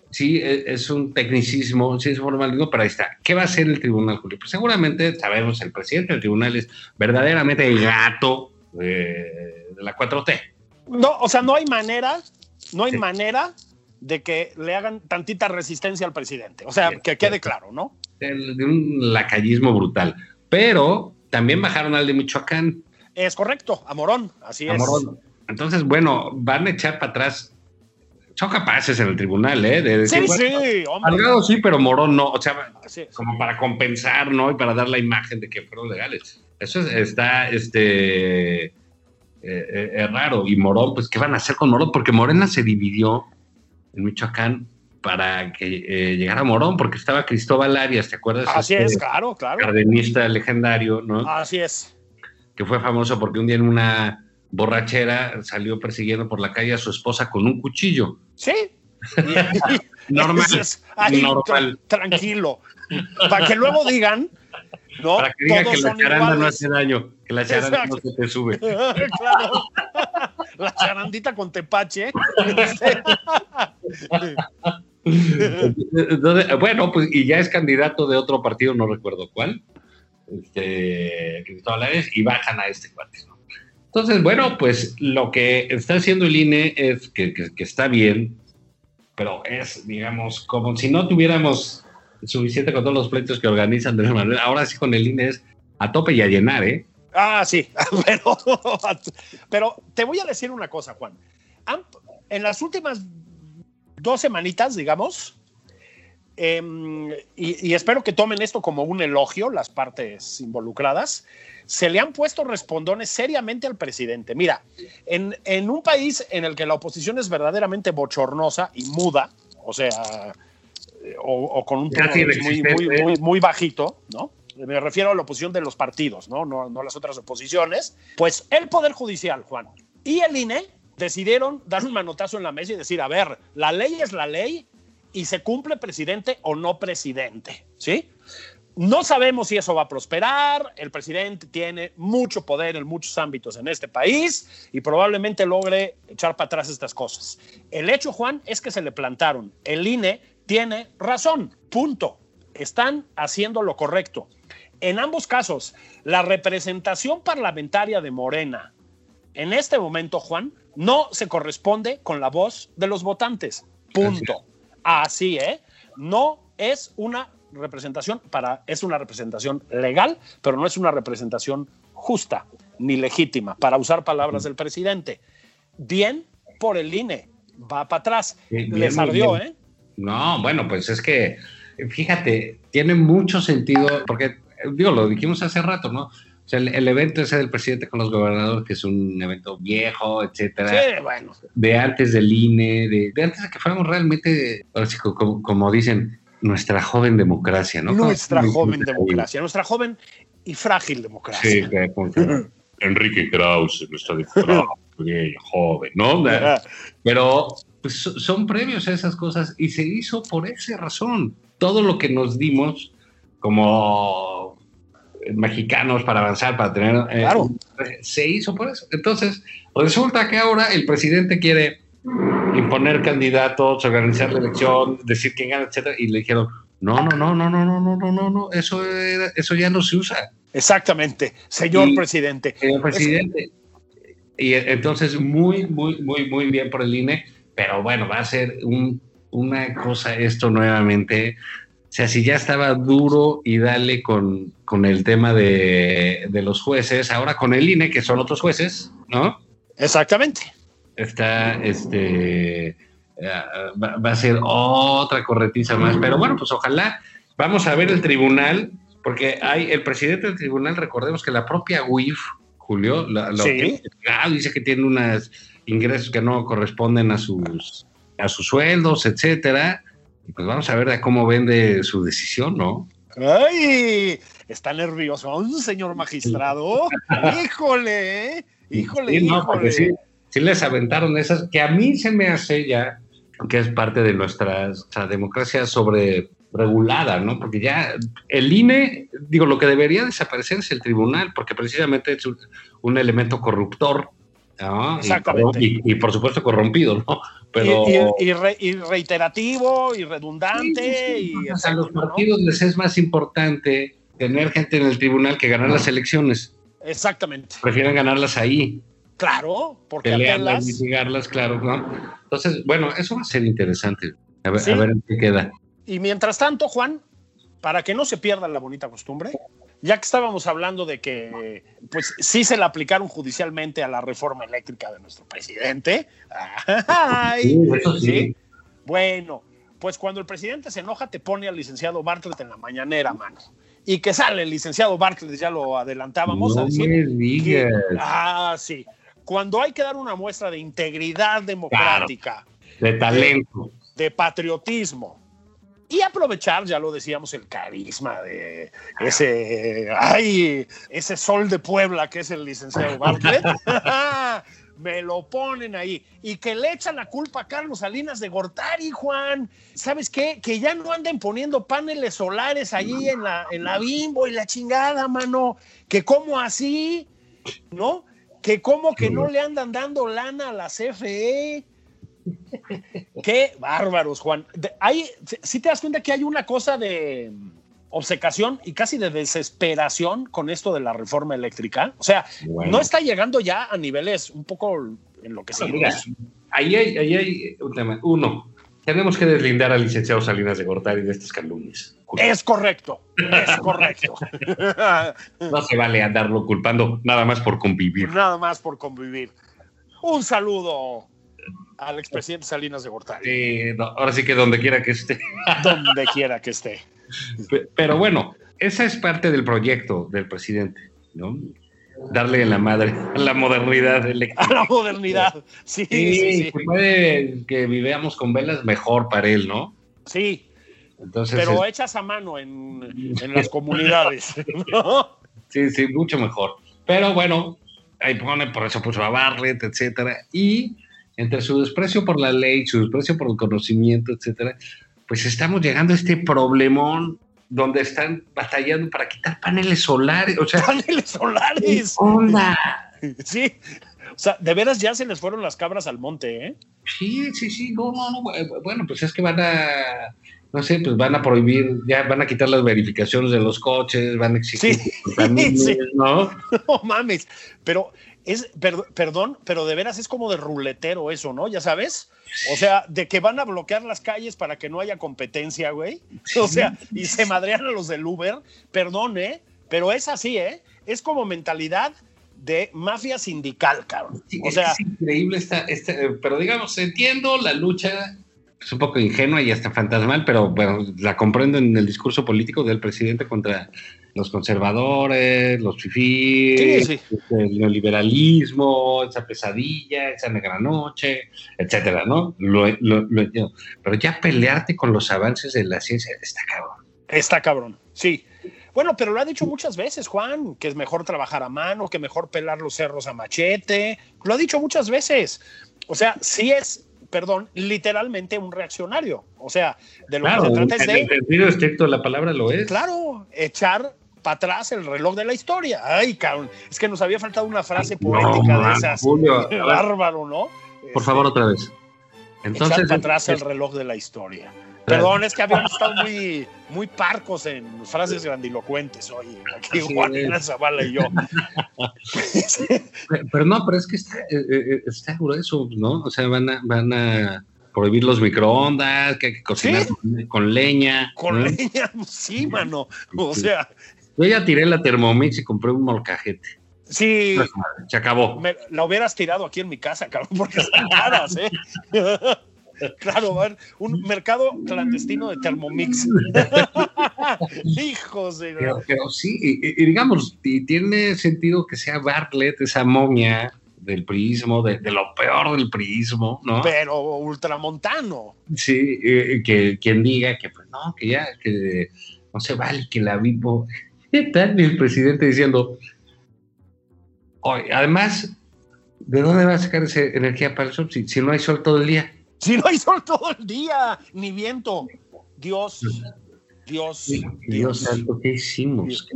sí, e- es un tecnicismo, sí es formalismo, pero ahí está. ¿Qué va a hacer el tribunal, Julio? Pues seguramente sabemos, el presidente del tribunal es verdaderamente el gato eh, de la 4T.
No, o sea, no hay manera, no hay
Sí.
manera de que le hagan tantita resistencia al presidente. O sea,
Sí,
que quede claro, ¿no?
de un lacayismo brutal. Pero también bajaron al de Michoacán.
Es correcto, a Morón, así
a
es.
Morón. Entonces, bueno, van a echar para atrás. Son capaces en el tribunal, ¿eh? De decir,
Sí,
bueno,
sí, hombre.
Salgado sí, pero Morón no. O sea, como para compensar, ¿no? Y para dar la imagen de que fueron legales. Eso es- está, este, eh, eh, es raro. Y Morón, pues, ¿qué van a hacer con Morón? Porque Morena se dividió en Michoacán para que eh, llegara Morón, porque estaba Cristóbal Arias, ¿te acuerdas?
Así
Este
es, claro, claro.
Cardenista legendario, ¿no?
Así es.
Que fue famoso porque un día en una borrachera salió persiguiendo por la calle a su esposa con un cuchillo.
Sí.
Normal,
dices, "Ay,
normal.
tra- tranquilo. Para que luego digan, ¿no?
Para que diga
Todos
que la charanda no hace daño, que la charanda no se te sube.
claro. La charandita con tepache.
Entonces, bueno, pues y ya es candidato de otro partido, no recuerdo cuál, este, Cristóbal Arias, y bajan a este cuate. ¿no? Entonces, bueno, pues lo que está haciendo el INE es que, está bien, pero es, digamos, como si no tuviéramos suficiente con todos los pleitos que organizan de Manuel. Ahora sí con el INE es a tope y a llenar, ¿eh?
Ah, sí, pero, te voy a decir una cosa, Juan. En las últimas dos semanitas, digamos, em, y espero que tomen esto como un elogio, las partes involucradas, se le han puesto respondones seriamente al presidente. Mira, en, en un país en el que la oposición es verdaderamente bochornosa y muda, o sea, eh, o, o con un tono muy, muy bajito, ¿no? Me refiero a la oposición de los partidos, ¿no? No, no las otras oposiciones. Pues el Poder Judicial, Juan, y el INE decidieron dar un manotazo en la mesa y decir, a ver, la ley es la ley y se cumple presidente o no presidente, ¿sí? No sabemos si eso va a prosperar. El presidente tiene mucho poder en muchos ámbitos en este país y probablemente logre echar para atrás estas cosas. El hecho, Juan, es que se le plantaron. El INE tiene razón. Punto. Están haciendo lo correcto. En ambos casos, la representación parlamentaria de Morena en este momento, Juan, no se corresponde con la voz de los votantes. Punto. Así, ¿eh? No es una representación para es una representación legal, pero no es una representación justa ni legítima, para usar palabras del presidente. Bien por el INE, va para atrás.
Bien,
Les
bien,
ardió,
bien.
¿eh?
No, bueno, pues es que, fíjate, tiene mucho sentido, porque, digo, lo dijimos hace rato, ¿no? O sea, el, el evento ese del presidente con los gobernadores, que es un evento viejo, etcétera,
Sí, bueno.
de antes del INE, de, de antes de que fuéramos realmente, como dicen, nuestra joven democracia, ¿no?
Nuestra joven democracia, nuestra joven y frágil democracia.
Sí, que Enrique Krause, nuestra joven, ¿no? Pero pues, so- son previos a esas cosas y se hizo por esa razón. Todo lo que nos dimos como mexicanos para avanzar, para tener... eh,
Claro.
se hizo por eso. Entonces, resulta que ahora el presidente quiere imponer candidatos, organizar la elección, decir quién gana, etcétera, y le dijeron, no, no, no, no, no, no, no, no, no, no, eso, era- eso ya no se usa.
Exactamente, señor
Y-
presidente.
Señor presidente. Y entonces, muy, muy, muy, muy bien por el INE, pero bueno, va a ser un- una cosa esto nuevamente. O sea, si ya estaba duro y dale con, con el tema de, de los jueces, ahora con el INE, que son otros jueces, ¿no?
Exactamente.
Está, este, eh, va, va a ser otra corretiza más, pero bueno, pues ojalá, vamos a ver el tribunal, porque hay el presidente del tribunal, recordemos que la propia UIF, Julio, la- lo
Sí.
que- dice que tiene unos ingresos que no corresponden a sus, a sus sueldos, etcétera, y pues vamos a ver a cómo vende su decisión, ¿no?
¡Ay! Está nervioso, señor magistrado. Híjole, ¿eh? híjole,
Sí, no, porque
híjole.
sí, sí les aventaron esas, que a mí se me hace ya que es parte de nuestra o sea, democracia sobre regulada, ¿no? Porque ya el INE, digo, lo que debería desaparecer es el tribunal, porque precisamente es un, un elemento corruptor, ¿no? Y-
Exactamente.
Y, y por supuesto corrompido, ¿no? Pero
Y, y- y re- y reiterativo y redundante.
Sí,
y
o sea, a los partidos les es más importante tener gente en el tribunal que ganar las elecciones.
Exactamente.
Prefieren ganarlas ahí.
Claro, porque
pelearlas,
apelas.
mitigarlas, claro, ¿no? Entonces, bueno, eso va a ser interesante. A ver,
Sí.
a ver en qué queda.
Y mientras tanto, Juan, para que no se pierda la bonita costumbre, ya que estábamos hablando de que, pues sí se le aplicaron judicialmente a la reforma eléctrica de nuestro presidente. Ay,
Sí, eso sí.
Bueno, pues cuando el presidente se enoja, te pone al licenciado Bartlett en la mañanera, mano. Y que sale el licenciado Bartlett, ya lo adelantábamos
no
a decir.
me
que-
digas.
ah, sí. Cuando hay que dar una muestra de integridad democrática,
De talento.
de patriotismo. Y aprovechar, ya lo decíamos, el carisma de ese, ay, ese sol de Puebla que es el licenciado Bartlett. me lo ponen ahí. Y que le echan la culpa a Carlos Salinas de Gortari, Juan. ¿Sabes qué? Que ya no anden poniendo paneles solares ahí en la, en la bimbo y la chingada, mano. Que como así, ¿no? Que como que no le andan dando lana a la CFE. Qué bárbaros, Juan. si te das cuenta que hay una cosa de obsecación y casi de desesperación con esto de la reforma eléctrica. O sea, no está llegando ya a niveles un poco en lo que se
ahí hay, ahí hay un tema. Uno, tenemos que deslindar al licenciado Salinas de Gortari de estas calumnias.
Es correcto, es correcto.
no se vale andarlo culpando nada más por convivir.
Nada más por convivir. Un saludo al expresidente Salinas de Gortari.
Sí, ahora sí que donde quiera que esté.
donde quiera que esté.
Pero bueno, esa es parte del proyecto del presidente, ¿no? Darle la madre a la modernidad eléctrica.
A la modernidad, sí, sí, sí.
puede que vivamos con velas mejor para él, ¿no?
Sí. Entonces, pero hechas a mano en, las comunidades, ¿no?
Sí, sí, mucho mejor. Pero bueno, ahí pone, por eso puso a Bartlett, etcétera. Y entre su desprecio por la ley, su desprecio por el conocimiento, etcétera, pues estamos llegando a este problemón donde están batallando para quitar paneles solares. O sea,
paneles solares.
Onda.
Sí. O sea, de veras ya se les fueron las cabras al monte, ¿eh?
Sí, sí, sí. No, no, no. Bueno, pues es que van a, no sé, pues van a prohibir, ya van a quitar las verificaciones de los coches, van a exigir
sí, sí. ¿no? No mames. Pero es, perdón, pero de veras es como de ruletero eso, ¿no? Ya sabes. O sea, de que van a bloquear las calles para que no haya competencia, güey. O sea, y se madrean a los del Uber. Perdón, ¿eh? Pero es así, ¿eh? Es como mentalidad de mafia sindical, cabrón. o sea,
es increíble esta, pero digamos, entiendo la lucha, es un poco ingenua y hasta fantasmal, pero bueno, la comprendo en el discurso político del presidente contra los conservadores, los fifís, el neoliberalismo, esa pesadilla, esa negra noche, etcétera, ¿no? Lo, entiendo. Pero ya pelearte con los avances de la ciencia está cabrón.
Está cabrón, sí. Bueno, pero lo ha dicho muchas veces, Juan, que es mejor trabajar a mano, que mejor pelar los cerros a machete. Lo ha dicho muchas veces. O sea, sí es, perdón, literalmente un reaccionario. O sea, de lo que se trata es de.
En el sentido estricto de la palabra lo es.
Claro, echar para atrás el reloj de la historia. Ay, cabrón, es que nos había faltado una frase poética de esas. Bárbaro, ¿no?
Por favor, otra vez.
Entonces, para atrás el reloj de la historia. Perdón, es que habíamos estado muy, muy parcos en frases grandilocuentes hoy, aquí Juan Zavala y yo.
pero no, pero es que está, eh, eh, está grueso, ¿no? O sea, van a, van a prohibir los microondas, que hay que cocinar con, leña.
Con leña, sí, mano. O sea,
yo ya tiré la Thermomix y compré un molcajete.
Sí.
Pues, se acabó.
la hubieras tirado aquí en mi casa, cabrón, porque están caras, ¿eh? Claro, un mercado clandestino de Thermomix. Hijos de.
Pero, pero sí, y, digamos, y tiene sentido que sea Bartlett, esa momia del prismo, de, lo peor del prismo, ¿no?
Pero ultramontano.
Sí, que quien diga que, pues no, que ya, que no se vale que la vivo ¿Qué tal el presidente diciendo, además, ¿de dónde va a sacar esa energía para el sol si, no hay sol todo el día?
Si no hay sol todo el día, ni viento. Dios, Dios,
Dios. ¿qué hicimos?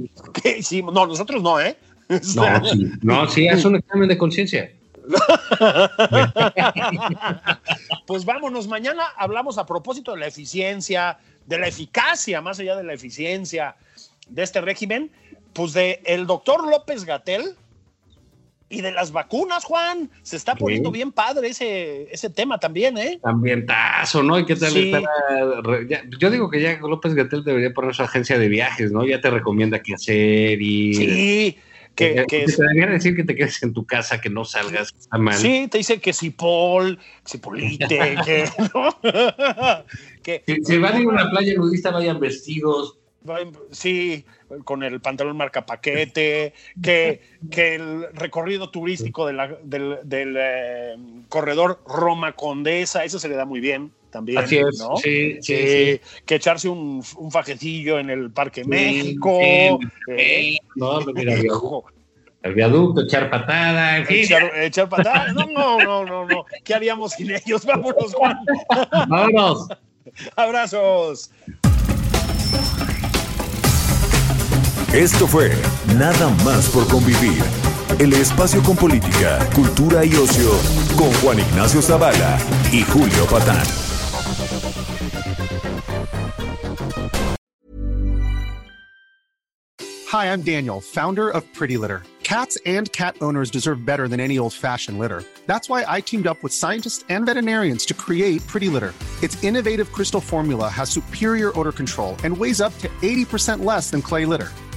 ¿Qué hicimos? No, nosotros no, ¿eh?
No, sí, no, sí, es un examen de conciencia.
pues vámonos, mañana hablamos a propósito de la eficiencia, de la eficacia, más allá de la eficiencia, de este régimen, pues de el doctor López Gatel y de las vacunas, Juan. Se está poniendo bien padre ese, ese tema también, ¿eh?
Ambientazo, ¿no? ¿Y qué tal yo digo que ya López Gatel debería poner su agencia de viajes, ¿no? Ya te recomienda qué hacer y...
Sí. Que,
que, te debería decir que te quedes en tu casa, que no salgas a mal.
Sí, te dice que si Paul, si Polite, que, ¿no?
que si, van a ir a una playa nudista, vayan vestidos
Sí, con el pantalón marca paquete, que, que el recorrido turístico del, del eh, corredor Roma Condesa, eso se le da muy bien. también.
Así es,
¿no?
sí, sí,
Sí. Que echarse un, un fajecillo en el Parque México.
sí,
eh,
No, mira, el viaducto, echar patada, en fin.
echar, echar patadas. No, no, no, no, no. ¿Qué haríamos sin ellos? Vámonos, Juan.
Vámonos.
Abrazos.
Esto fue Nada más por convivir. El espacio con política, cultura y ocio con Juan Ignacio Zavala y Julio Patán.
Hi, I'm Daniel, founder of Pretty Litter. Cats and cat owners deserve better than any old fashioned litter. That's why I teamed up with scientists and veterinarians to create Pretty Litter. Its innovative crystal formula has superior odor control and weighs up to 80% less than clay litter.